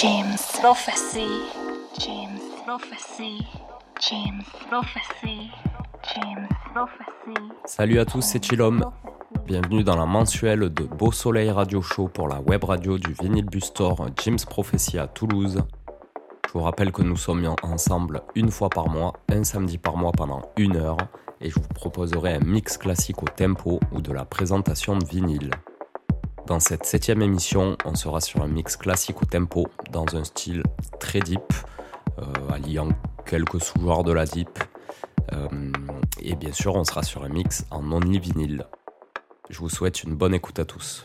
James Prophecy. James Prophecy. James Prophecy. James Prophecy. Salut à tous, c'est Chilom. Bienvenue dans la mensuelle de Beau Soleil Radio Show pour la web radio du Vinyl Bustor James Prophecy à Toulouse. Je vous rappelle que nous sommes ensemble une fois par mois, un samedi par mois pendant une heure, et je vous proposerai un mix classique au tempo ou de la présentation de vinyle. Dans cette septième émission, on sera sur un mix classique au tempo, dans un style très deep, euh, alliant quelques sous-genres de la deep. Euh, et bien sûr, on sera sur un mix en only vinyle. Je vous souhaite une bonne écoute à tous.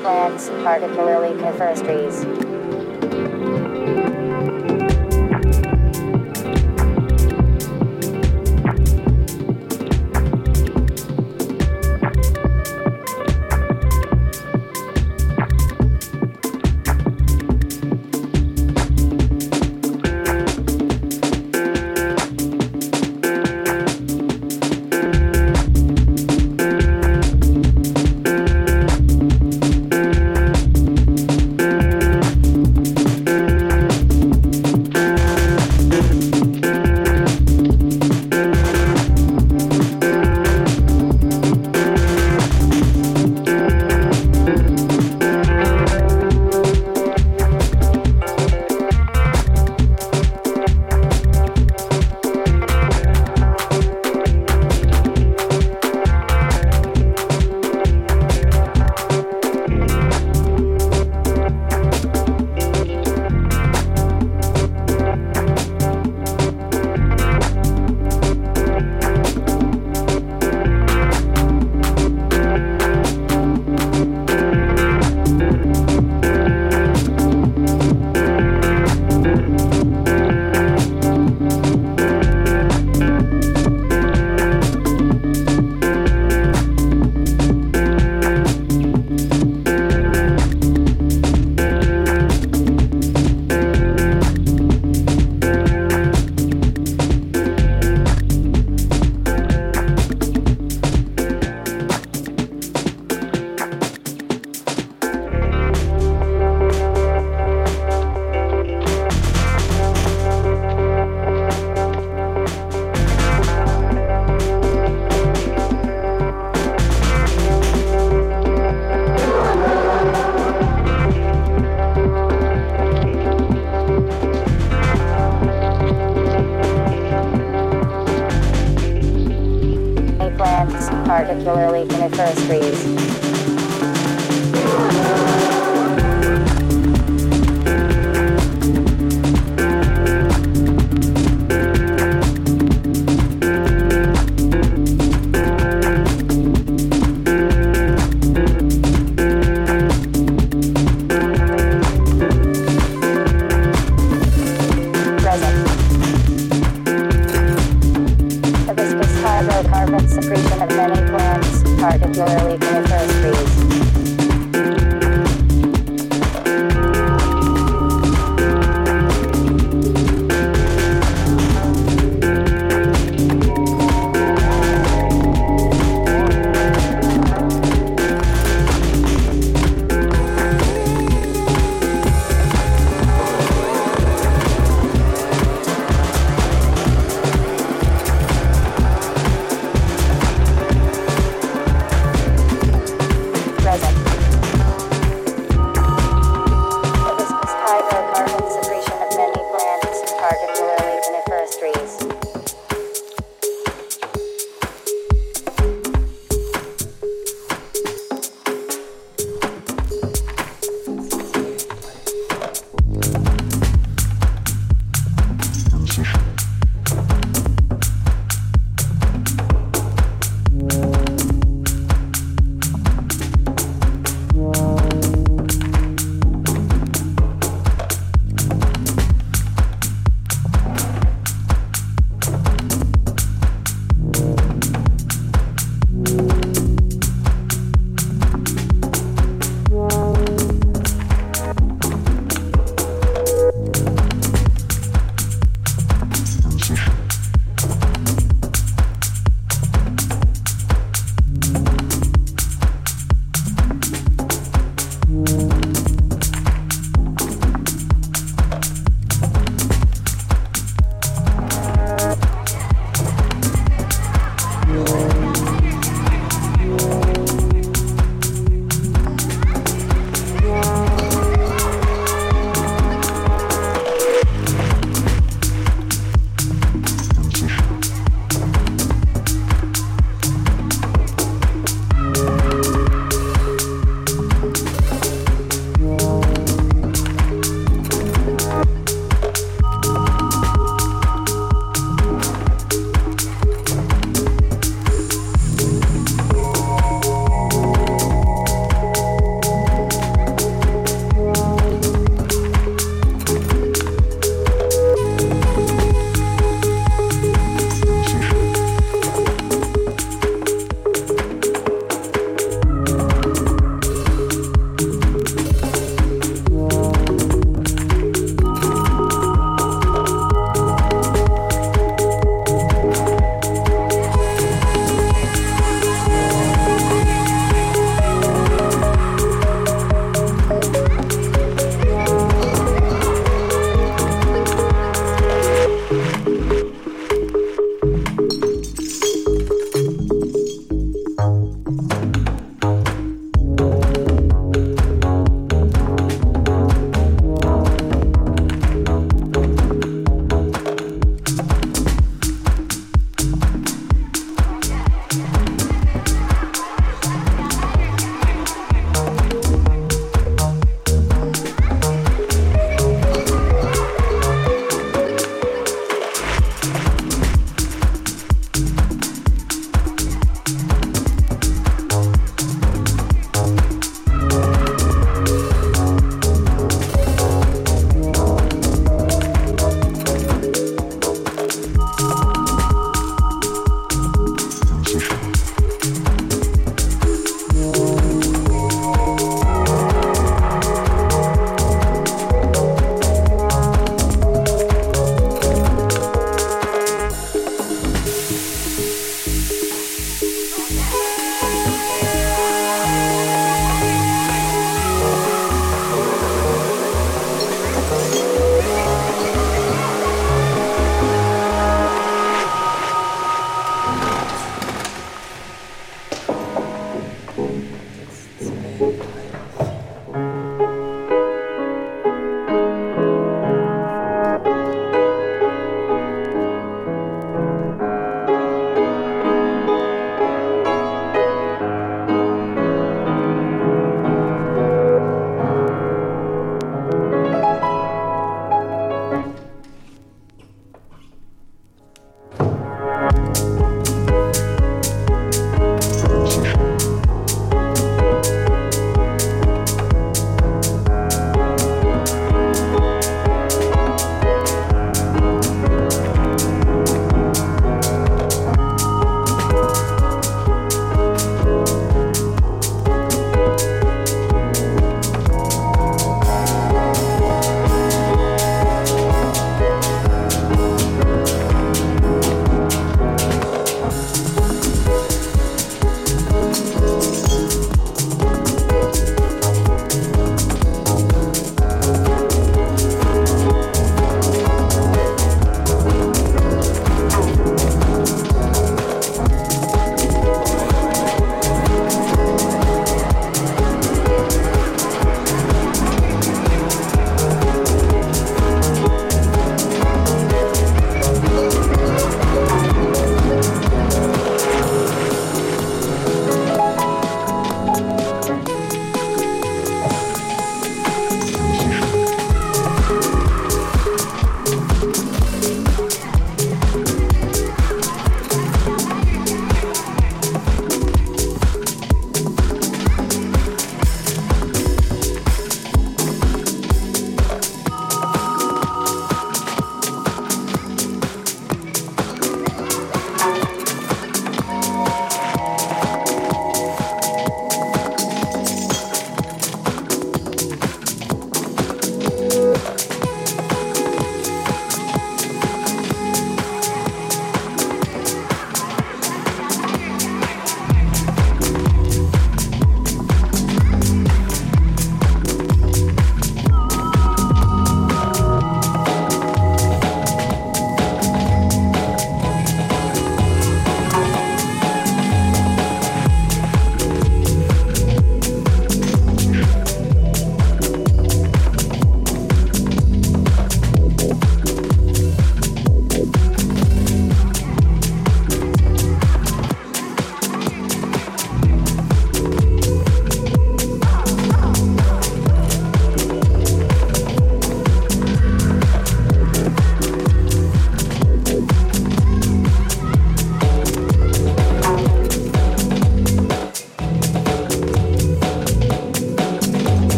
Plants, particularly coniferous trees.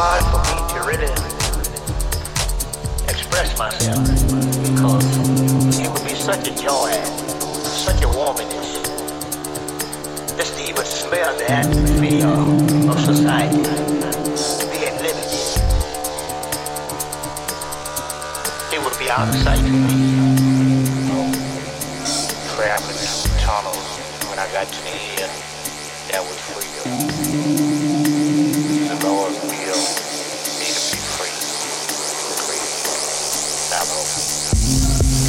hard for me to really express myself because it would be such a joy, such a warmness. just to even smell the atmosphere of society. It would be out of sight for me. Trapped in tunnels when I got to the end, that was freedom. The Lord's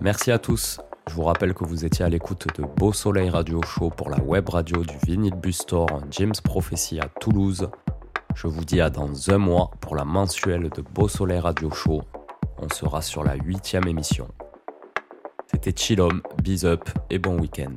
Merci à tous. Je vous rappelle que vous étiez à l'écoute de Beau Soleil Radio Show pour la web radio du Vinyl Bus Store James Prophecy à Toulouse. Je vous dis à dans un mois pour la mensuelle de Beau Soleil Radio Show. On sera sur la huitième émission. C'était Chillom, bis up et bon week-end.